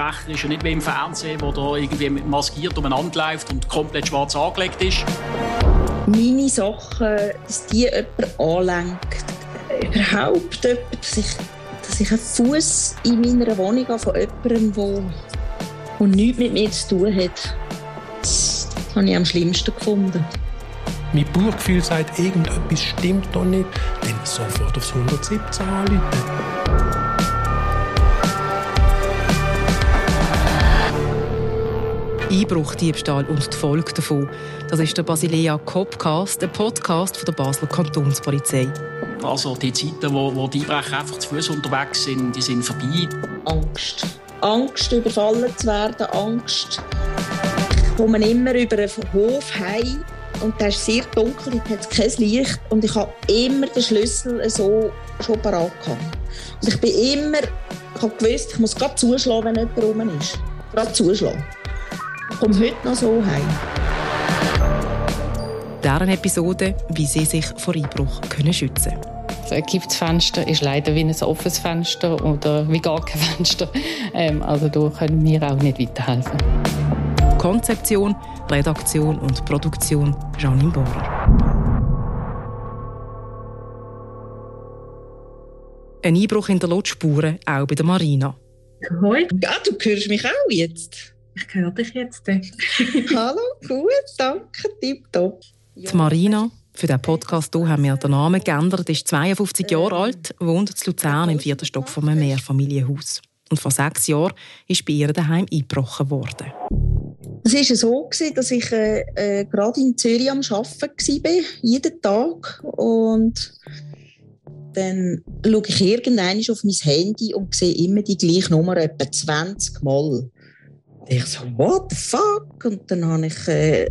Einbrecher ist ja nicht wie im Fernsehen, wo da irgendwie maskiert umeinander läuft und komplett schwarz angelegt ist. Meine Sachen, dass die jemand anlenkt, überhaupt jemand, dass ich, dass ich einen Fuß in meiner Wohnung habe von jemandem, der, der nichts mit mir zu tun hat, das habe ich am schlimmsten gefunden. Mein Bauchgefühl sagt, irgendetwas stimmt doch nicht, dann sofort aufs 117 anrufen. Einbruch, Diebstahl und die Folge davon. Das ist der Basilea Copcast, ein Podcast von der Basler Kantonspolizei. Also die Zeiten, wo, wo die Einbrecher einfach zu Fuß unterwegs sind, die sind vorbei. Angst. Angst, überfallen zu werden, Angst. Ich komme immer über einen Hof heim und der ist sehr dunkel, dort hat kein Licht und ich habe immer den Schlüssel so schon parat gehabt. Und ich bin immer, ich habe gewusst, ich muss gerade zuschlagen, wenn jemand rum ist. Gerade zuschlagen. Ich komme heute noch so heim. Deren Episode, wie sie sich vor Einbruch können schützen können. Ein gekipptes Fenster ist leider wie ein offenes Fenster oder wie gar kein Fenster. Ähm, also da können wir auch nicht weiterhelfen. Konzeption, Redaktion und Produktion Janine Bohrer. Ein Einbruch in der Spuren auch bei der Marina. Hoi. Ah, du hörst mich auch jetzt? Ich höre dich jetzt. Hallo, gut, danke, tipptopp. Die Marina, für diesen Podcast hier haben wir den Namen geändert, ist 52 Jahre alt, wohnt in Luzern im vierten Stock von einem Mehrfamilienhaus. Und vor sechs Jahren ist bei ihr daheim eingebrochen worden. Es war so, dass ich äh, äh, gerade in Zürich am Arbeiten war, jeden Tag. Und dann schaue ich irgendwann auf mein Handy und sehe immer die gleiche Nummer etwa 20 Mal. Ich so, what the fuck? Und dann habe ich äh,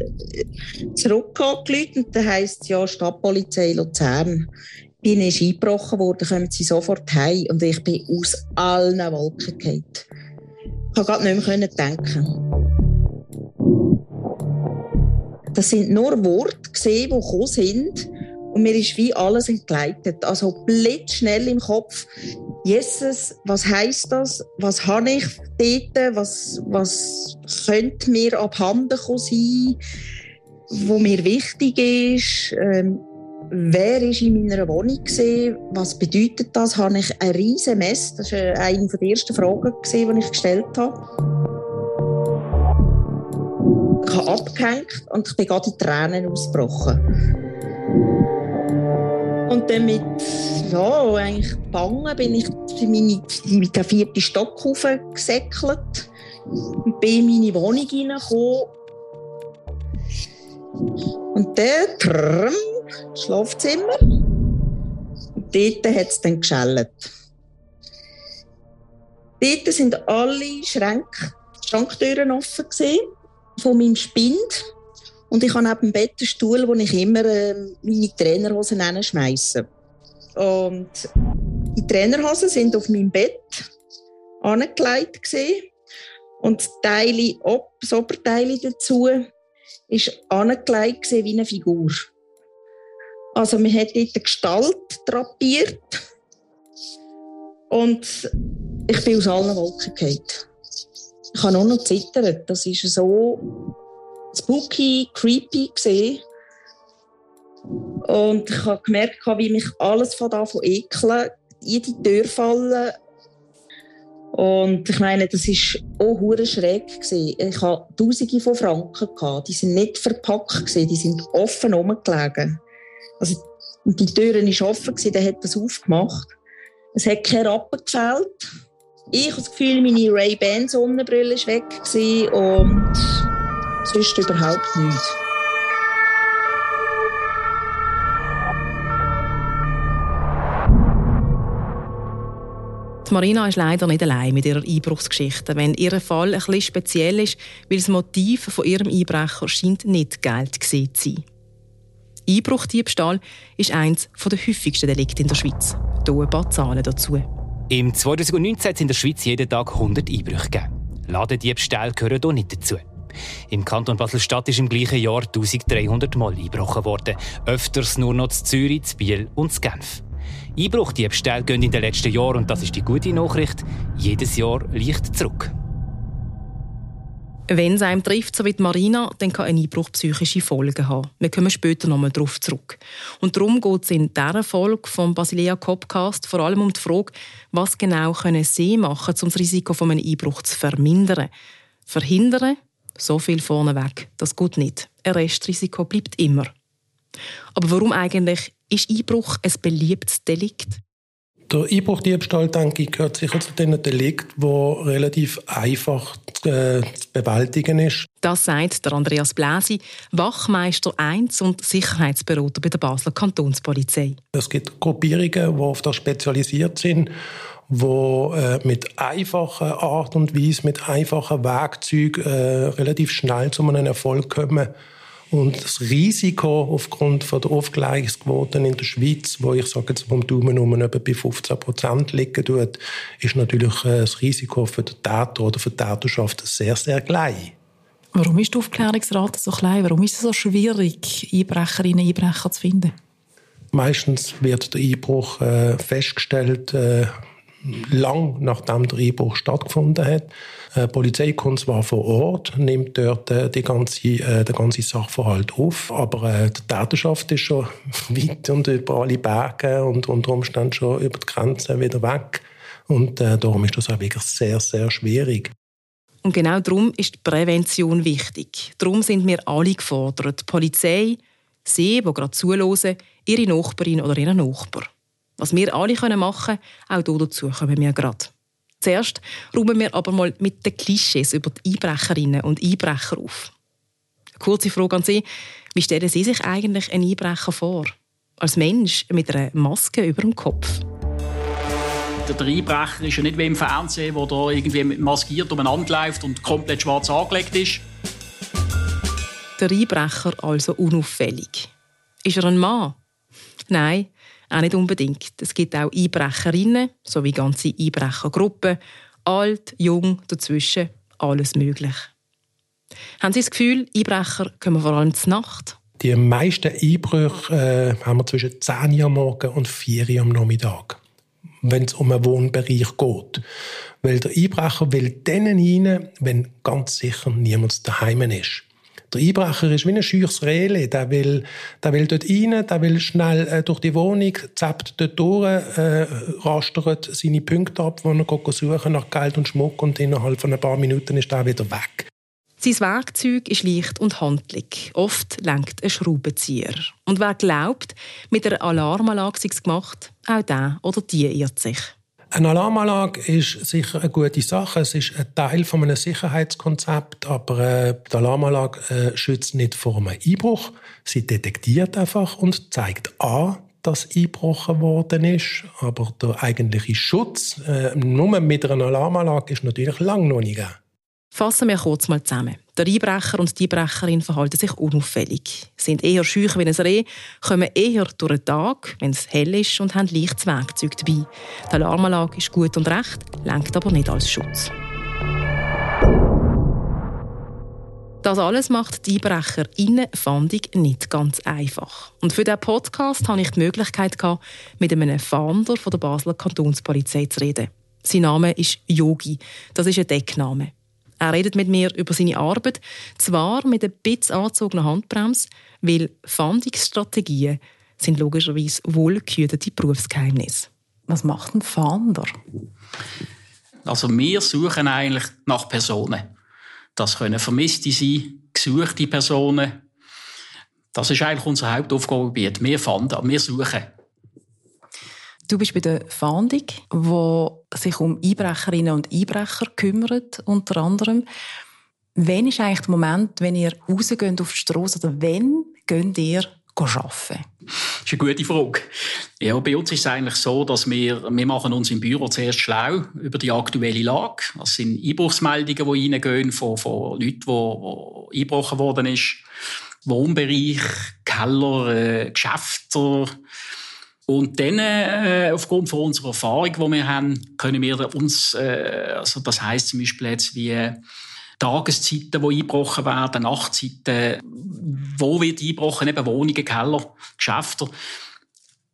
zurück und dann heisst es ja Stadtpolizei Luzern. Bin ich eingebrochen worden, kommen sie sofort heim und ich bin aus allen Wolken gefallen. Ich konnte gar nicht mehr denken. Das sind nur Worte, die gekommen sind. Und mir ist wie alles entgleitet. Also blitzschnell im Kopf. Jesus, was heißt das? Was habe ich dort? Was, was könnte mir abhanden sein, wo mir wichtig ist? Ähm, wer ist in meiner Wohnung gesehen? Was bedeutet das? Habe ich ein riesen Mess? Das war eine der ersten Fragen, die ich gestellt habe. Ich habe abgehängt und ich bin gerade in Tränen ausgebrochen. Und dann mit, ja, eigentlich bangen bin ich meine, mit der vierten Stock gesäckelt und bin in meine Wohnung hineingekommen. Und dann, trrrm, Schlafzimmer. Und dort hat es dann geschellt. Dort sind alle Schränke, Schranktüren offen gewesen, von meinem Spind. Und ich habe neben dem Bett einen Stuhl, wo ich immer äh, meine Trainerhosen schmeiße. Und die Trainerhosen sind auf meinem Bett angelegt gesehen und das das Oberteil dazu ist angelegt wie eine Figur. Also man hat dort eine Gestalt drapiert und ich bin aus allen Wolken gefallen. Ich habe nur noch zittert. Das ist so spooky, creepy gesehen. Und ich habe gemerkt, wie mich alles von da von ekeln, die Tür fallen. Und ich meine, das war auch hure schräg gewesen. Ich hatte Tausende von Franken gehabt. Die sind nicht verpackt gewesen, die sind offen rumgelegen. Also, die Tür war offen gewesen, der hat das aufgemacht. Es hat kein Rappen gefällt. Ich habe das Gefühl, meine Ray-Ban Sonnenbrille war weg gewesen und sonst überhaupt nichts. Die Marina ist leider nicht allein mit ihrer Einbruchsgeschichte, wenn ihr Fall ein bisschen speziell ist, weil das Motiv von ihrem Einbrecher scheint nicht Geld gesehen zu sein. Einbruchdiebstahl ist eines der häufigsten Delikte in der Schweiz. Hier ein paar Zahlen dazu. Im 2019 hat es in der Schweiz jeden Tag 100 Einbrüche gegeben. Ladendiebstähle gehören hier nicht dazu. Im Kanton Basel-Stadt ist im gleichen Jahr 1300 Mal eingebrochen worden. Öfters nur noch zu Zürich, zu Biel und zu Genf. Einbruchdiebstähle gehen in den letzten Jahren, und das ist die gute Nachricht, jedes Jahr leicht zurück. Wenn es einem trifft, so wie Marina, dann kann ein Einbruch psychische Folgen haben. Wir kommen später nochmal darauf zurück. Und darum geht es in dieser Folge vom Basilea Copcast vor allem um die Frage, was genau können Sie machen, um das Risiko von einem Einbruch zu vermindern. Verhindern? So viel vorneweg. Das geht nicht. Ein Restrisiko bleibt immer. Aber warum eigentlich ist Einbruch ein beliebtes Delikt? Der Einbruchdiebstahl, denke ich, gehört sicher zu den Delikten, der relativ einfach äh, zu bewältigen ist. Das sagt der Andreas Bläsi, Wachmeister 1 und Sicherheitsberater bei der Basler Kantonspolizei. Es gibt Gruppierungen, die auf das spezialisiert sind, die äh, mit einfacher Art und Weise, mit einfachen Werkzeugen äh, relativ schnell zu einem Erfolg kommen und das Risiko aufgrund von der Aufklärungsquote in der Schweiz, wo ich sage jetzt vom Daumen um etwa bei 15 Prozent liegen tut, ist natürlich äh, das Risiko für den Täter oder für die Täterschaft sehr, sehr klein. Warum ist die Aufklärungsrate so klein? Warum ist es so schwierig, Einbrecherinnen und Einbrecher zu finden? Meistens wird der Einbruch äh, festgestellt, äh, lang nachdem der Einbruch stattgefunden hat. Äh, Polizei kommt zwar vor Ort, nimmt dort äh, die ganze, äh, den ganzen Sachverhalt auf, aber äh, die Täterschaft ist schon weit und über alle Berge und unter Umständen schon über die Grenze wieder weg. Und äh, darum ist das auch wirklich sehr, sehr schwierig. Und genau darum ist die Prävention wichtig. Darum sind wir alle gefordert. Die Polizei, Sie, die gerade zuhören, Ihre Nachbarin oder Ihren Nachbar. Was wir alle machen können, auch dazu kommen wir gerade. Zuerst räumen wir aber mal mit den Klischees über die Einbrecherinnen und Einbrecher auf. Eine kurze Frage an Sie. Wie stellen Sie sich eigentlich einen Einbrecher vor? Als Mensch mit einer Maske über dem Kopf? Der Einbrecher ist ja nicht wie im Fernsehen, wo da irgendwie maskiert umeinander läuft und komplett schwarz angelegt ist. Der Einbrecher also unauffällig. Ist er ein Mann? Nein, auch nicht unbedingt. Es gibt auch Einbrecherinnen, sowie ganze Einbrechergruppen. Alt, jung, dazwischen, alles möglich. Haben Sie das Gefühl, Einbrecher kommen vor allem zur Nacht? Die meisten Einbrüche äh, haben wir zwischen 10 Uhr am Morgen und 4 Uhr am Nachmittag, wenn es um einen Wohnbereich geht. Weil der Einbrecher will dann rein, wenn ganz sicher niemand daheim ist. Der Einbrecher ist wie ein scheuches Rehli. Der will, der will dort rein, der will schnell äh, durch die Wohnung, zappt dort durch, äh, rastert seine Punkte ab, wo er suchen nach Geld und Schmuck und innerhalb von ein paar Minuten ist er wieder weg. Sein Werkzeug ist leicht und handlich. Oft lenkt ein Schraubenzieher. Und wer glaubt, mit einer Alarmanlage sei es gemacht, auch der oder die irrt sich. Eine Alarmanlage ist sicher eine gute Sache. Es ist ein Teil von einem Sicherheitskonzept, aber äh, die Alarmanlage äh, schützt nicht vor einem Einbruch. Sie detektiert einfach und zeigt an, dass eingebrochen worden ist. Aber der eigentliche Schutz äh, nur mit einer Alarmanlage ist natürlich lange noch nicht gegeben. Fassen wir kurz mal zusammen. Der Einbrecher und die Einbrecherin verhalten sich unauffällig, sind eher schüch wie ein Reh, kommen eher durch den Tag, wenn es hell ist, und haben leichtes Werkzeug dabei. Die Alarmanlage ist gut und recht, lenkt aber nicht als Schutz. Das alles macht die Einbrecherinnenfahndung nicht ganz einfach. Und für diesen Podcast hatte ich die Möglichkeit, mit einem Fahnder der Basler Kantonspolizei zu reden. Sein Name ist Yogi. Das ist ein Deckname. Er redet mit mir über seine Arbeit, zwar mit ein bisschen angezogener Handbremse, weil Fahndungsstrategien sind logischerweise wohlgehütete Berufsgeheimnisse. Was macht ein Fahnder? Also wir suchen eigentlich nach Personen. Das können Vermisste sein, gesuchte Personen. Das ist eigentlich unser Hauptaufgabengebiet. Wir fanden, wir suchen. Du bist bei der Fahndung, die sich um Einbrecherinnen und Einbrecher kümmert, unter anderem. Wann ist eigentlich der Moment, wenn ihr rausgeht auf die Straße oder wann geht ihr arbeiten? Das ist eine gute Frage. Ja, bei uns ist es eigentlich so, dass wir, wir machen uns im Büro zuerst schlau über die aktuelle Lage. Das sind Einbruchsmeldungen, die reingehen von, von Leuten, die, die eingebrochen worden ist. Wohnbereich, Keller, äh, Geschäfte, und dann, äh, aufgrund von unserer Erfahrung, die wir haben, können wir uns, äh, also das heißt zum Beispiel jetzt wie Tageszeiten, die eingebrochen werden, Nachtzeiten, wo wird eingebrochen, eben Wohnungen, Keller, Geschäfte.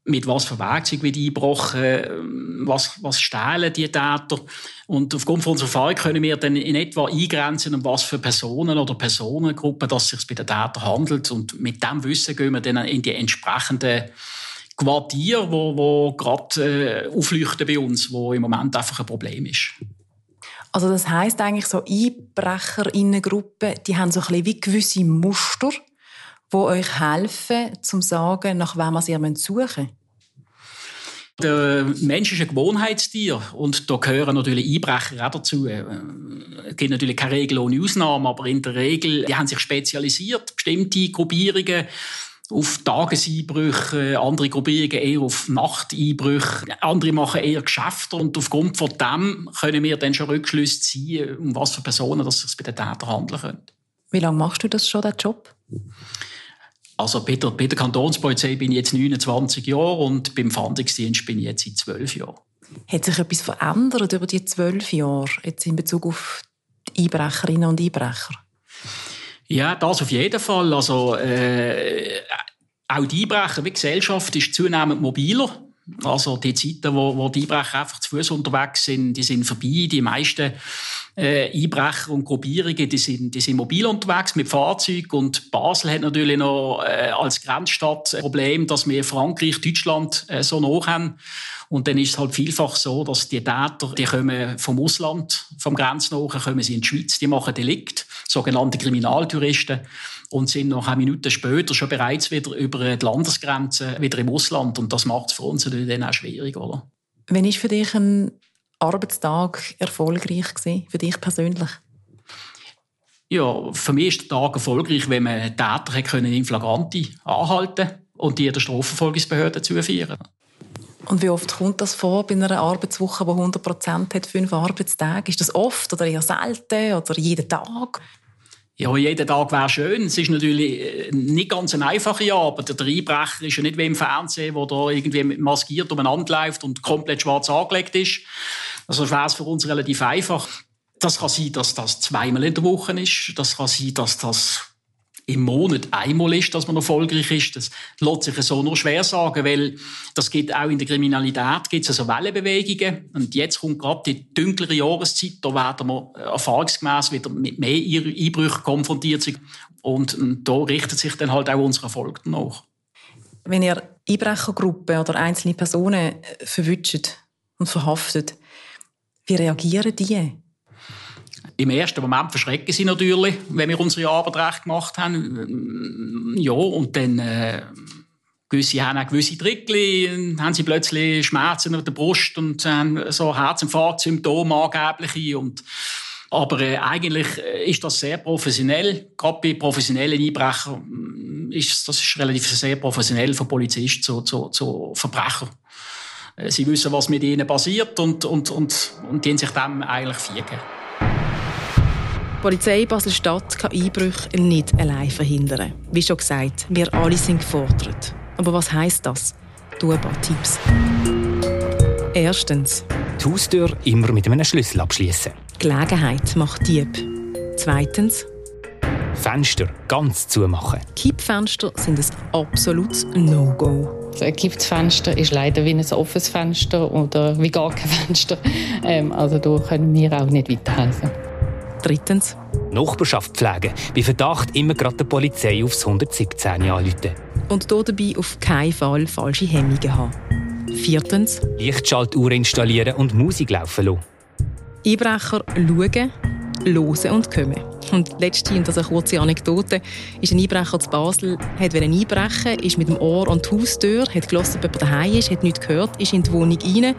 mit was für Werkzeugen wird eingebrochen, was, was stehlen die Täter. Und aufgrund von unserer Erfahrung können wir dann in etwa eingrenzen, um was für Personen oder Personengruppen dass es sich bei den Tätern handelt. Und mit dem Wissen gehen wir dann in die entsprechenden Quartiere, wo, wo gerade äh, aufleuchten bei uns, wo im Moment einfach ein Problem ist. Also das heißt eigentlich so Einbrecherinnengruppen, die haben so ein bisschen wie gewisse Muster, die euch helfen, zum sagen, nach wem ihr suchen? Der Mensch ist ein Gewohnheitstier und da gehören natürlich Einbrecher auch dazu. Es gibt natürlich keine Regel ohne Ausnahmen, aber in der Regel, die haben sich spezialisiert, bestimmte Gruppierungen auf Tageseinbrüche, andere Gruppierungen eher auf Nachteinbrüche, andere machen eher Geschäfte und aufgrund von dem können wir dann schon Rückschlüsse ziehen, um was für Personen es sich bei den Tätern handeln könnte. Wie lange machst du das schon, den Job? Also bei der, bei der Kantonspolizei bin ich jetzt 29 Jahre und beim Fahndungsdienst bin ich jetzt seit 12 Jahren. Hat sich etwas verändert über die 12 Jahre jetzt in Bezug auf die Einbrecherinnen und Einbrecher? Ja, das auf jeden Fall. Also, äh, auch die Einbrecher wie Gesellschaft ist zunehmend mobiler. Also die Zeiten, wo, wo die Einbrecher einfach zu Fuß unterwegs sind, die sind vorbei. Die meisten äh, Einbrecher und Gruppierungen, die sind, die sind mobil unterwegs mit Fahrzeugen. Und Basel hat natürlich noch äh, als Grenzstadt ein Problem, dass wir Frankreich, Deutschland äh, so nah haben. Und dann ist es halt vielfach so, dass die Täter, die kommen vom Ausland, vom Grenznachen, kommen sie in die Schweiz, die machen Delikt, sogenannte Kriminaltouristen, und sind noch eine Minute später schon bereits wieder über die Landesgrenze wieder im Ausland. Und das macht es für uns natürlich dann auch schwierig, oder? Wann ist für dich ein Arbeitstag erfolgreich gewesen, für dich persönlich? Ja, für mich ist der Tag erfolgreich, wenn man Täter können in Flagranti anhalten und die der Strafverfolgungsbehörde zuführen. Und wie oft kommt das vor bei einer Arbeitswoche, die 100 Prozent hat, fünf Arbeitstage? Ist das oft oder eher selten oder jeden Tag? Ja, jeden Tag wäre schön. Es ist natürlich äh, nicht ganz eine einfache Arbeit. Der Einbrecher ist ja nicht wie im Fernsehen, wo da irgendwie maskiert umeinander läuft und komplett schwarz angelegt ist. Also wäre es für uns relativ einfach. Das kann sein, dass das zweimal in der Woche ist. Das kann sein, dass das im Monat einmal ist, dass man erfolgreich ist. Das lässt sich so nur schwer sagen, weil das geht auch in der Kriminalität gibt es also Wellenbewegungen. Und jetzt kommt gerade die dunklere Jahreszeit, da werden wir erfahrungsgemäß wieder mit mehr Einbrüchen konfrontiert. Und, und da richtet sich dann halt auch unser Erfolg danach. Wenn ihr Einbrechergruppen oder einzelne Personen verwünscht und verhaftet, wie reagieren die? Im ersten Moment verschrecken sie natürlich, wenn wir unsere Arbeit recht gemacht haben. Ja, und dann äh, gewisse haben auch gewisse Trickli, haben sie plötzlich Schmerzen auf der Brust und haben so Herzinfarktsymptome angebliche und aber äh, eigentlich ist das sehr professionell. Gerade bei professionellen Einbrechern ist das ist relativ sehr professionell von Polizist zu, zu, zu Verbrecher. Äh, sie wissen, was mit ihnen passiert und, und, und, und die sich dem eigentlich fiegen. Die Polizei Basel-Stadt kann Einbrüche nicht allein verhindern. Wie schon gesagt, wir alle sind gefordert. Aber was heisst das? Du ein paar Tipps. Erstens. Die Haustür immer mit einem Schlüssel abschließen. Gelegenheit macht Dieb. Zweitens. Fenster ganz zumachen. Kippfenster sind ein absolutes No-Go. Ein Kippfenster ist leider wie ein offenes Fenster oder wie gar kein Fenster. Ähm, also da können wir auch nicht weiterhelfen. Drittens. Nachbarschaft pflegen. Bei Verdacht immer gerade der Polizei aufs 117 anrufen. Und dabei auf keinen Fall falsche Hemmungen haben. Viertens. Lichtschaltuhr installieren und Musik laufen lassen. Einbrecher schauen, hören und kommen. Und letzte, und das eine kurze Anekdote, ist ein Einbrecher zu Basel, hat einbrechen, ist mit dem Ohr an die Haustür, hat gelassen, ob jemand daheim ist, hat nichts gehört, ist in die Wohnung rein.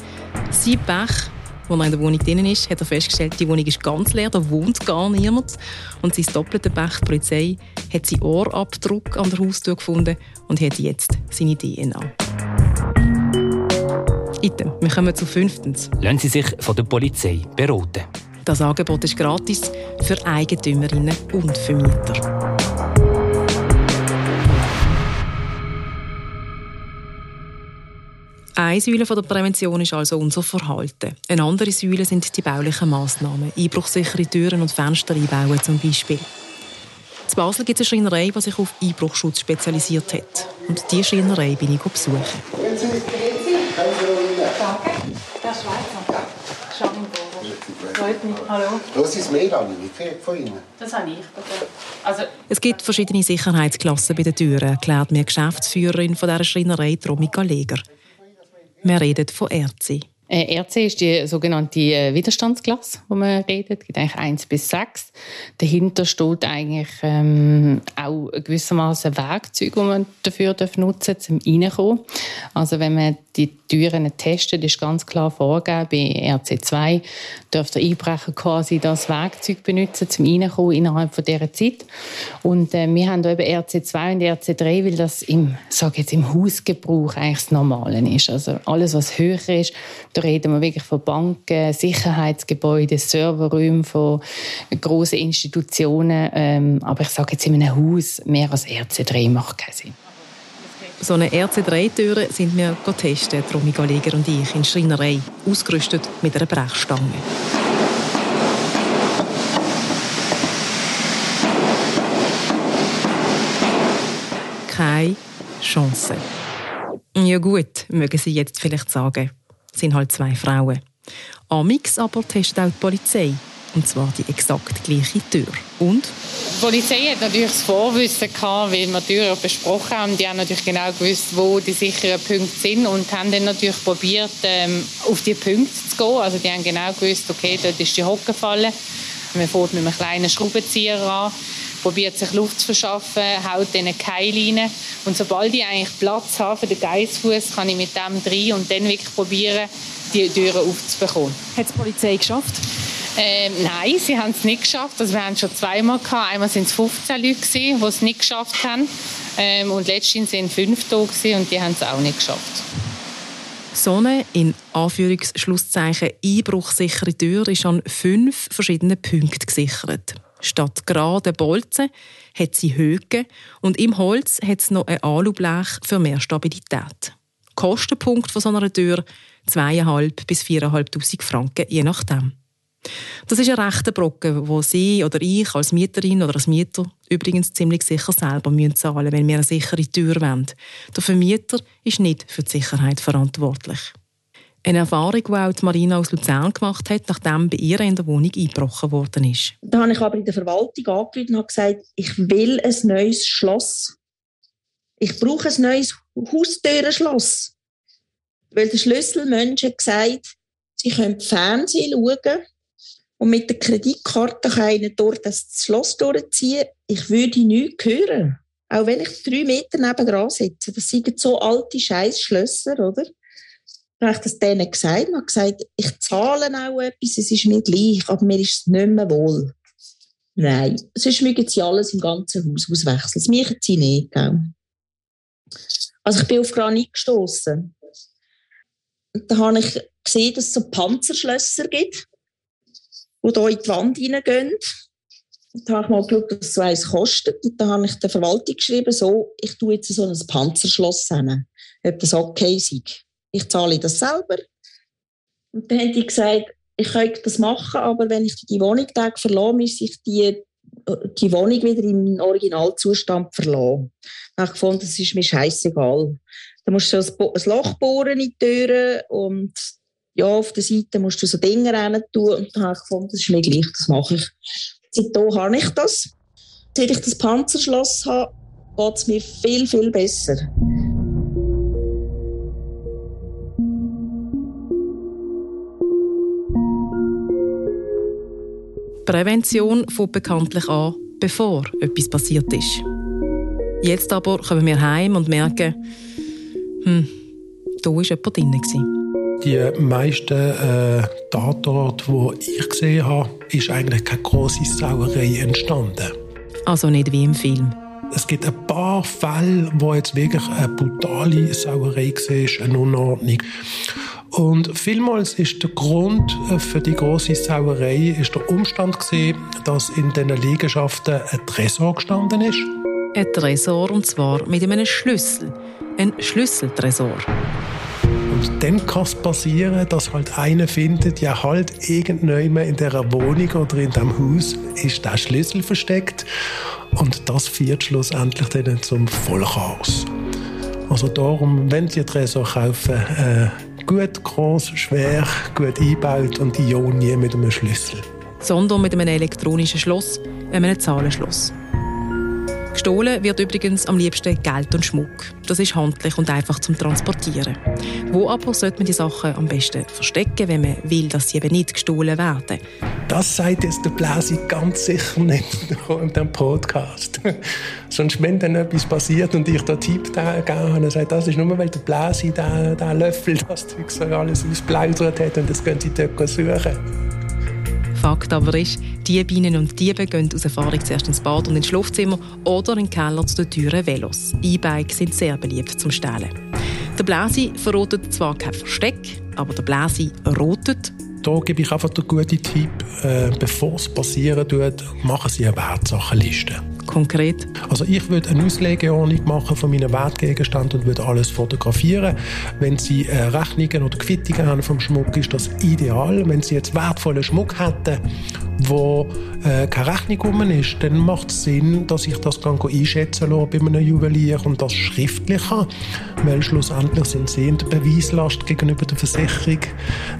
Sein Pech als er in der Wohnung drin ist, hat er festgestellt, die Wohnung ist ganz leer, da wohnt gar niemand. Und sein doppelter Pech, die Polizei, hat seinen Ohrabdruck an der Haustür gefunden und hat jetzt seine DNA. Item, wir kommen zu fünftens. Lassen Sie sich von der Polizei beraten. Das Angebot ist gratis für Eigentümerinnen und Vermieter. Eine Säule der Prävention ist also unser Verhalten. Eine andere Säule sind die baulichen Massnahmen. Einbruchsichere Türen und Fenster einbauen zum Beispiel. In Basel gibt es eine Schreinerei, die sich auf Einbruchschutz spezialisiert hat. Und diese Schreinerei bin ich besuchen. Danke. Der Schweizer. Charmin Freut mich. Hallo. Das ist Melanie, wie kriegt von Ihnen? Das habe ich Also, es gibt verschiedene Sicherheitsklassen bei den Türen, erklärt mir Geschäftsführerin von dieser Schreinerei, Tromika Leger. Wir reden von RC. Äh, RC ist die sogenannte äh, Widerstandsklasse, wo man redet. Es gibt eigentlich 1 bis 6. Dahinter steht eigentlich ähm, auch gewissermaßen Werkzeug, die man dafür nutzen darf, um reinzukommen. Also wenn man die Türen testet, ist ganz klar vorgegeben, bei RC2 darf der Einbrecher quasi das Werkzeug benutzen, um reinzukommen innerhalb von dieser Zeit. Und äh, wir haben da eben RC2 und RC3, weil das im, sag jetzt, im Hausgebrauch eigentlich das Normale ist. Also alles, was höher ist, da reden wir wirklich von Banken, Sicherheitsgebäuden, Serverräumen, von grossen Institutionen. Ähm, aber ich sage jetzt in einem Haus, mehr als RC3 macht keinen Sinn. So eine RC3-Türe sind wir testen, Romy Gallagher und ich, in Schreinerei, ausgerüstet mit einer Brechstange. Keine Chance. Ja gut, mögen Sie jetzt vielleicht sagen. Sind halt zwei Frauen. Amix aber testet auch die Polizei. Und zwar die exakt gleiche Tür. Und? Die Polizei hat natürlich das Vorwissen gehabt, weil wir Türen besprochen haben. Die haben natürlich genau gewusst, wo die sicheren Punkte sind und haben dann natürlich probiert, ähm, auf die Punkte zu gehen. Also die haben genau gewusst, okay, dort ist die Hocke gefallen. Man fährt mit einem kleinen Schraubenzieher an, probiert sich Luft zu verschaffen, haut dann einen Keil rein. Und sobald ich eigentlich Platz habe für den Geissfuß, kann ich mit dem rein und dann wirklich probieren, die Türen aufzubekommen. Hat die Polizei geschafft? Ähm, nein, sie haben es nicht geschafft. Also wir haben es schon zweimal gehabt. Einmal sind es 15 Leute gewesen, die es nicht geschafft haben. Ähm, und letztens sind fünf da gewesen, und die haben es auch nicht geschafft. So eine in Anführungsschlusszeichen einbruchsichere Tür ist an fünf verschiedenen Punkten gesichert. Statt geraden Bolzen hat sie Höhen und im Holz hat es noch ein Alublech für mehr Stabilität. Kostenpunkt von so einer Tür 2.500 bis 4.500 Franken, je nachdem. Das ist ein rechter Brocken, wo Sie oder ich als Mieterin oder als Mieter übrigens ziemlich sicher selber zahlen müssen, wenn wir eine sichere Tür wollen. Der Vermieter ist nicht für die Sicherheit verantwortlich. Eine Erfahrung, die auch Marina aus Luzern gemacht hat, nachdem bei ihr in der Wohnung eingebrochen worden ist. Da habe ich aber in der Verwaltung angerufen und gesagt, ich will ein neues Schloss. Ich brauche ein neues Haustürenschloss. Weil der Schlüsselmensch hat gesagt, sie können Fernsehen schauen und mit der Kreditkarte kann dort das Schloss durchziehen. Ich würde nichts hören. Auch wenn ich drei Meter neben dran sitze. Das sind so alte Scheißschlösser, oder? Habe ich das denen gesagt habe gesagt, ich zahle auch etwas, es ist mir gleich, aber mir ist es nicht mehr wohl. Nein, sonst mögen sie alles im ganzen Haus auswechseln. Das möchten sie nicht. Gell? Also ich bin auf Granit gestoßen. Da habe ich gesehen, dass es so Panzerschlösser gibt die hier in die Wand hineingehen. Und da habe ich mal geschaut, was so eins kostet. Und dann habe ich der Verwaltung geschrieben, so, ich tue jetzt so ein Panzerschloss hin. Ob das okay sei. Ich zahle das selber. Und dann haben die gesagt, ich könnte das machen, aber wenn ich die Wohnung verlasse, muss ich die, die Wohnung wieder im Originalzustand verlassen. Dann habe ich gefunden, das ist mir scheißegal. Da musst du so ein Loch bohren in die Türen und ja, auf der Seite musst du so Dinge rein tun. Und dann habe ich gefunden, das ist mir gleich, das mache ich. Seitdem habe ich das. Seit ich das Panzerschloss habe, geht es mir viel, viel besser. Prävention fängt bekanntlich an, bevor etwas passiert ist. Jetzt aber kommen wir heim und merken, hm, da war jemand drin. Die meisten äh, Tatorte, die ich gesehen habe, ist eigentlich keine große Sauerei entstanden. Also nicht wie im Film. Es gibt ein paar Fälle, wo jetzt wirklich eine brutale Sauerei war, eine Unordnung. Und vielmals ist der Grund äh, für die große Sauerei ist der Umstand gewesen, dass in diesen Liegenschaften ein Tresor gestanden ist. Ein Tresor und zwar mit einem Schlüssel, ein Schlüsseltresor. Und dann kann es passieren, dass halt einer findet, ja halt irgendjemand in dieser Wohnung oder in diesem Haus ist der Schlüssel versteckt. Und das führt schlussendlich dann zum Vollchaos. Also darum, wenn Sie Tresor kaufen, äh, gut groß, schwer, gut eingebaut und die ja nie mit einem Schlüssel. Sondern mit einem elektronischen Schloss, einem Zahlenschloss. Gestohlen wird übrigens am liebsten Geld und Schmuck. Das ist handlich und einfach zum Transportieren. Wo aber sollte man die Sachen am besten verstecken, wenn man will, dass sie eben nicht gestohlen werden? Das sagt jetzt der Blasi ganz sicher nicht in dem Podcast. Sonst, wenn dann etwas passiert und ich da Tipp gegeben habe, sagt das ist nur, weil der Blasi den, Löffel, das Zeug alles ausplaudert hat und das können sie dort suchen. Fakt aber ist, Diebinnen und Diebe gehen aus Erfahrung zuerst ins Bad und ins Schlafzimmer oder in den Keller zu den Türen Velos. E-Bikes sind sehr beliebt zum Stehlen. Der Blasi verrotet zwar kein Versteck, aber der Blasi rotet. Da gebe ich einfach den guten Tipp, äh, bevor es passieren tut, machen Sie eine Wertsachenliste konkret? Also ich würde eine Auslegeordnung machen von meinen Wertgegenständen und würde alles fotografieren. Wenn Sie äh, Rechnungen oder Quittungen haben vom Schmuck, ist das ideal. Wenn Sie jetzt wertvollen Schmuck hätten, wo äh, keine Rechnung rum ist, dann macht es Sinn, dass ich das dann einschätzen lasse bei einem Juwelier und das schriftlich habe, weil schlussendlich sind Sie in der Beweislast gegenüber der Versicherung,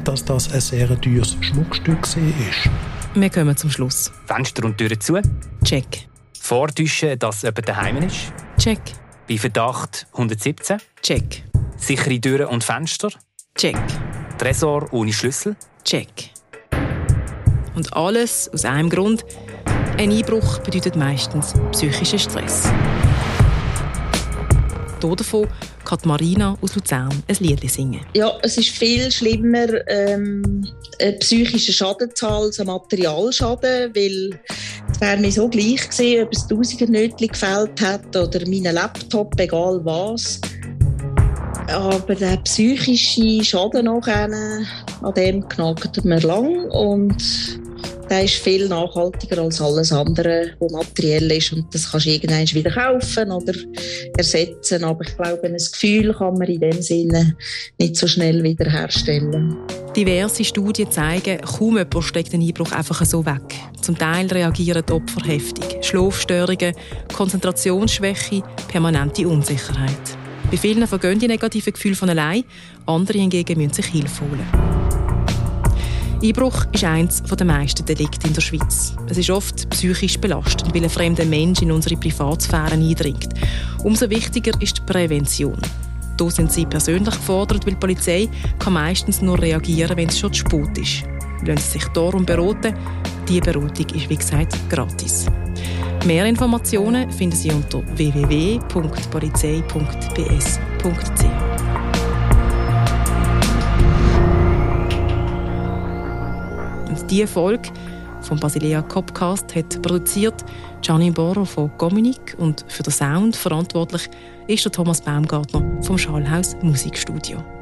dass das ein sehr teures Schmuckstück ist. Wir kommen zum Schluss. Fenster und Türen zu. Check. Vortäuschen, dass jemand daheim ist. Check. Bei Verdacht 117. Check. Sichere Türen und Fenster. Check. Tresor ohne Schlüssel. Check. Und alles aus einem Grund. Ein Einbruch bedeutet meistens psychischen Stress. Davon kann Marina aus Luzern ein Lied singen. Ja, es ist viel schlimmer, ähm, ein psychischer Schaden zu haben als ein Materialschaden, weil es wäre mir so gleich gewesen, ob es Tausender Nötchen gefällt hat oder meinen Laptop, egal was. Aber der psychische Schaden nachher, an dem knackt mir lang und der ist viel nachhaltiger als alles andere, was materiell ist. Und das kannst du irgendwann wieder kaufen oder ersetzen. Aber ich glaube, ein Gefühl kann man in dem Sinne nicht so schnell wiederherstellen. Diverse Studien zeigen, kaum jemand steckt den Einbruch einfach so weg. Zum Teil reagieren die Opfer heftig. Schlafstörungen, Konzentrationsschwäche, permanente Unsicherheit. Bei vielen vergehen die negativen Gefühle von allein, andere hingegen müssen sich Hilfe holen. Einbruch ist eines der meisten Delikte in der Schweiz. Es ist oft psychisch belastend, weil ein fremder Mensch in unsere Privatsphäre eindringt. Umso wichtiger ist die Prävention. Hier sind Sie persönlich gefordert, weil die Polizei kann meistens nur reagieren, wenn es schon zu spät ist. Lassen Sie sich darum beraten. Diese Beratung ist, wie gesagt, gratis. Mehr Informationen finden Sie unter www.polizei.bs.ch. Diese Folge vom Basilea Copcast hat produziert Gianni Borro von Communic und für den Sound verantwortlich ist der Thomas Baumgartner vom Schallhaus Musikstudio.